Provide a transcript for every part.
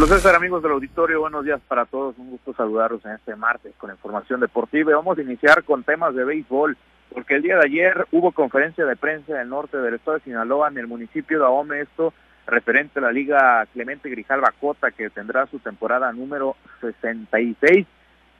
Pablo César, amigos del auditorio, buenos días para todos. Un gusto saludarlos en este martes con información deportiva. Vamos a iniciar con temas de béisbol, porque el día de ayer hubo conferencia de prensa en el norte del estado de Sinaloa, en el municipio de Ahome, esto referente a la Liga Clemente Grijalva Cota, que tendrá su temporada número 66.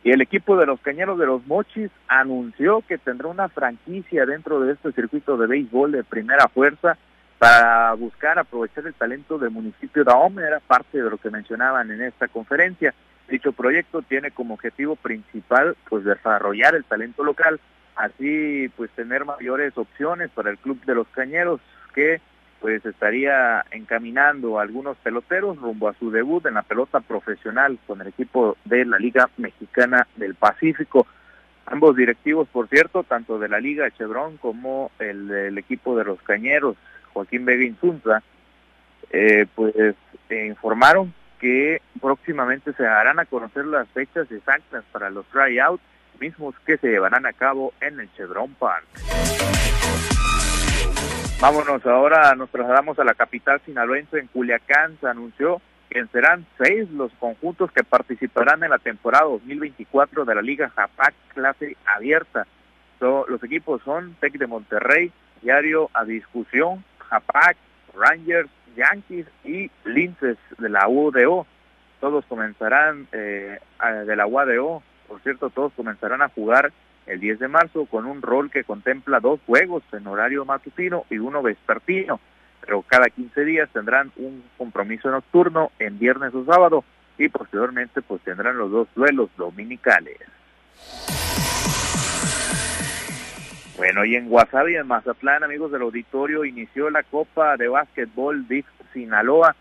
Y el equipo de los Cañeros de los Mochis anunció que tendrá una franquicia dentro de este circuito de béisbol de primera fuerza para buscar aprovechar el talento del municipio de Ahome, era parte de lo que mencionaban en esta conferencia. Dicho proyecto tiene como objetivo principal pues desarrollar el talento local, así pues tener mayores opciones para el club de los cañeros que pues estaría encaminando a algunos peloteros rumbo a su debut en la pelota profesional con el equipo de la Liga Mexicana del Pacífico. Ambos directivos, por cierto, tanto de la Liga Chevron como el del equipo de los Cañeros, Joaquín Vega Insunza, eh, pues informaron que próximamente se darán a conocer las fechas exactas para los tryouts mismos que se llevarán a cabo en el Chevron Park. Vámonos ahora, nos trasladamos a la capital sinaloense en Culiacán. Se anunció que serán seis los conjuntos que participarán en la temporada 2024 de la Liga Japac clase abierta. los equipos son Tec de Monterrey, Diario a Discusión, Japac, Rangers, Yankees y Linces de la UDO. Todos comenzarán eh, de la UADO, por cierto, todos comenzarán a jugar el 10 de marzo con un rol que contempla dos juegos en horario matutino y uno vespertino, pero cada 15 días tendrán un compromiso nocturno en viernes o sábado y posteriormente pues tendrán los dos duelos dominicales. Bueno, y en Guasave y en Mazatlán, amigos del auditorio, inició la Copa de Básquetbol de Sinaloa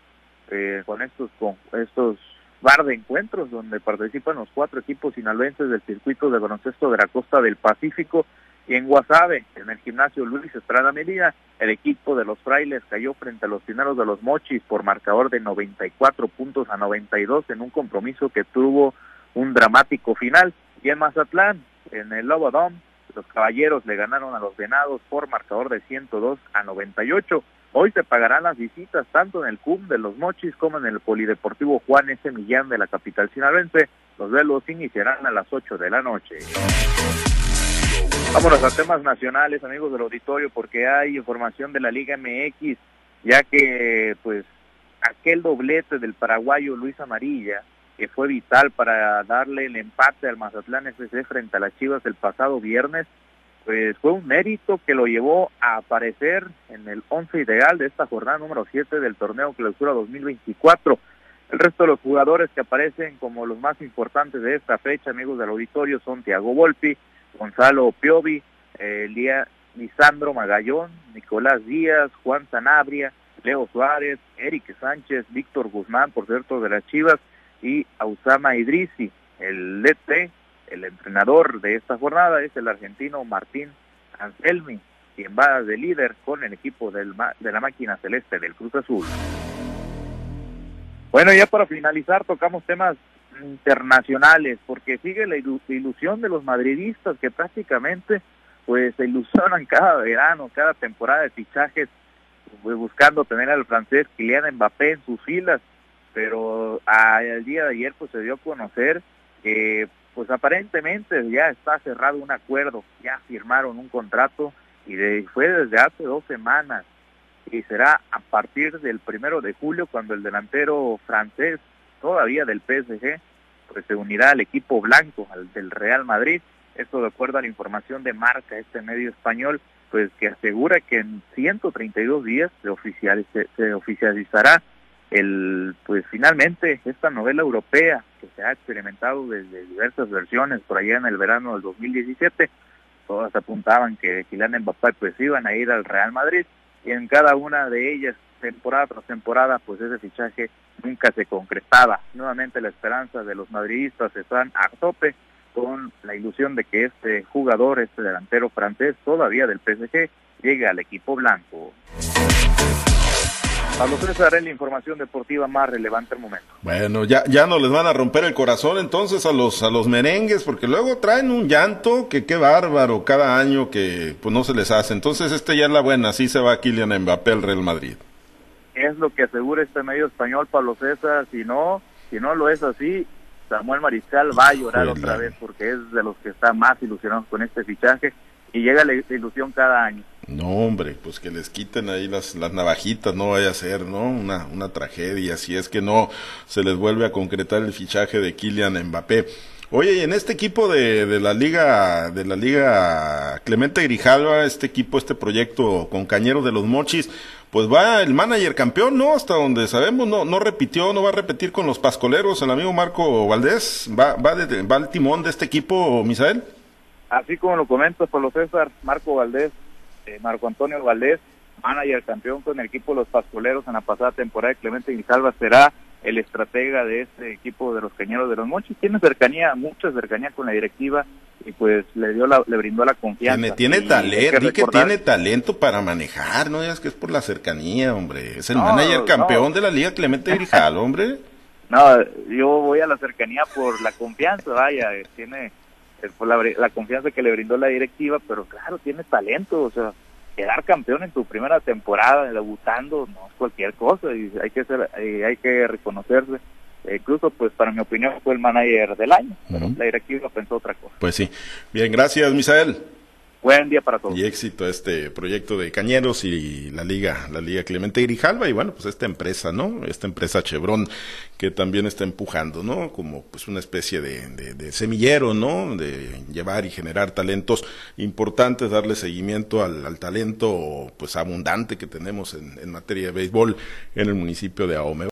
eh, con estos con estos bar de encuentros donde participan los cuatro equipos sinaloenses del circuito de baloncesto de la costa del Pacífico y en Guasave, en el gimnasio Luis Estrada Medina, el equipo de los frailes cayó frente a los dineros de los mochis por marcador de 94 puntos a 92 en un compromiso que tuvo un dramático final. Y en Mazatlán, en el Lobo Dome, los caballeros le ganaron a los venados por marcador de 102 a 98. Hoy se pagarán las visitas tanto en el CUM de los Mochis como en el Polideportivo Juan S. Millán de la capital sinaloense. Los velos iniciarán a las 8 de la noche. Vámonos a temas nacionales, amigos del auditorio, porque hay información de la Liga MX, ya que pues aquel doblete del paraguayo Luis Amarilla que fue vital para darle el empate al Mazatlán FC frente a las Chivas el pasado viernes, pues fue un mérito que lo llevó a aparecer en el once ideal de esta jornada número 7 del torneo Clausura 2024. El resto de los jugadores que aparecen como los más importantes de esta fecha, amigos del auditorio, son Tiago Volpi, Gonzalo Piovi, eh, Lisandro Magallón, Nicolás Díaz, Juan Sanabria, Leo Suárez, Eric Sánchez, Víctor Guzmán, por cierto, de las Chivas, y Ausama Idrisi. El DT, el entrenador de esta jornada, es el argentino Martín Anselmi, quien va de líder con el equipo de la máquina celeste del Cruz Azul. Bueno, ya para finalizar tocamos temas internacionales, porque sigue la ilusión de los madridistas que prácticamente pues se ilusionan cada verano, cada temporada de fichajes, pues, buscando tener al francés Kylian Mbappé en sus filas pero al día de ayer pues se dio a conocer que pues aparentemente ya está cerrado un acuerdo, ya firmaron un contrato y de, fue desde hace dos semanas y será a partir del primero de julio cuando el delantero francés todavía del PSG pues se unirá al equipo blanco, al del Real Madrid, esto de acuerdo a la información de Marca, este medio español, pues que asegura que en 132 días se, se oficializará el pues finalmente esta novela europea que se ha experimentado desde diversas versiones por allá en el verano del 2017 todas apuntaban que Kylian Mbappé pues iban a ir al Real Madrid y en cada una de ellas temporada tras temporada pues ese fichaje nunca se concretaba. Nuevamente la esperanza de los madridistas están a tope con la ilusión de que este jugador este delantero francés todavía del PSG llegue al equipo blanco Pablo César es la información deportiva más relevante al momento. Bueno, ya, ya no les van a romper el corazón entonces a los, a los merengues, porque luego traen un llanto que qué bárbaro cada año que pues no se les hace. Entonces este ya es la buena, así se va Kylian Mbappé al Real Madrid. es lo que asegura este medio español, Pablo César. Si no, si no lo es así, Samuel Mariscal va a llorar otra vez porque es de los que está más ilusionados con este fichaje y llega la ilusión cada año. No, hombre, pues que les quiten ahí las, las navajitas, no vaya a ser, ¿no? Una, una tragedia, si es que no se les vuelve a concretar el fichaje de Kylian Mbappé. Oye, y en este equipo de, de la liga, de la liga Clemente Grijalva, este equipo, este proyecto con Cañeros de los Mochis, pues va el manager campeón, ¿no? Hasta donde sabemos, no, no repitió, no va a repetir con los pascoleros, el amigo Marco Valdés, va, va, de, va al timón de este equipo, Misael. Así como lo comento, Pablo César, Marco Valdés, eh, Marco Antonio Valdés, manager campeón con el equipo de los pascoleros en la pasada temporada, Clemente Grijalva será el estratega de este equipo de los Cañeros de los Mochis. Tiene cercanía, mucha cercanía con la directiva y pues le dio la, le brindó la confianza. Tiene, tiene talento, que, que tiene talento para manejar, no es que es por la cercanía, hombre. Es el no, manager campeón no. de la liga Clemente Grijal, hombre. No, yo voy a la cercanía por la confianza, vaya, tiene la, la confianza que le brindó la directiva, pero claro, tiene talento, o sea, quedar campeón en tu primera temporada debutando no es cualquier cosa y hay que ser hay que reconocerse. Eh, incluso pues para mi opinión fue el manager del año uh -huh. la directiva pensó otra cosa. Pues sí. Bien gracias Misael Buen día para todos. Y éxito a este proyecto de Cañeros y la Liga, la Liga Clemente Grijalva y bueno, pues esta empresa, ¿no? Esta empresa Chevron que también está empujando, ¿no? Como pues una especie de, de, de semillero, ¿no? De llevar y generar talentos importantes, darle seguimiento al, al talento pues abundante que tenemos en, en materia de béisbol en el municipio de Ahome.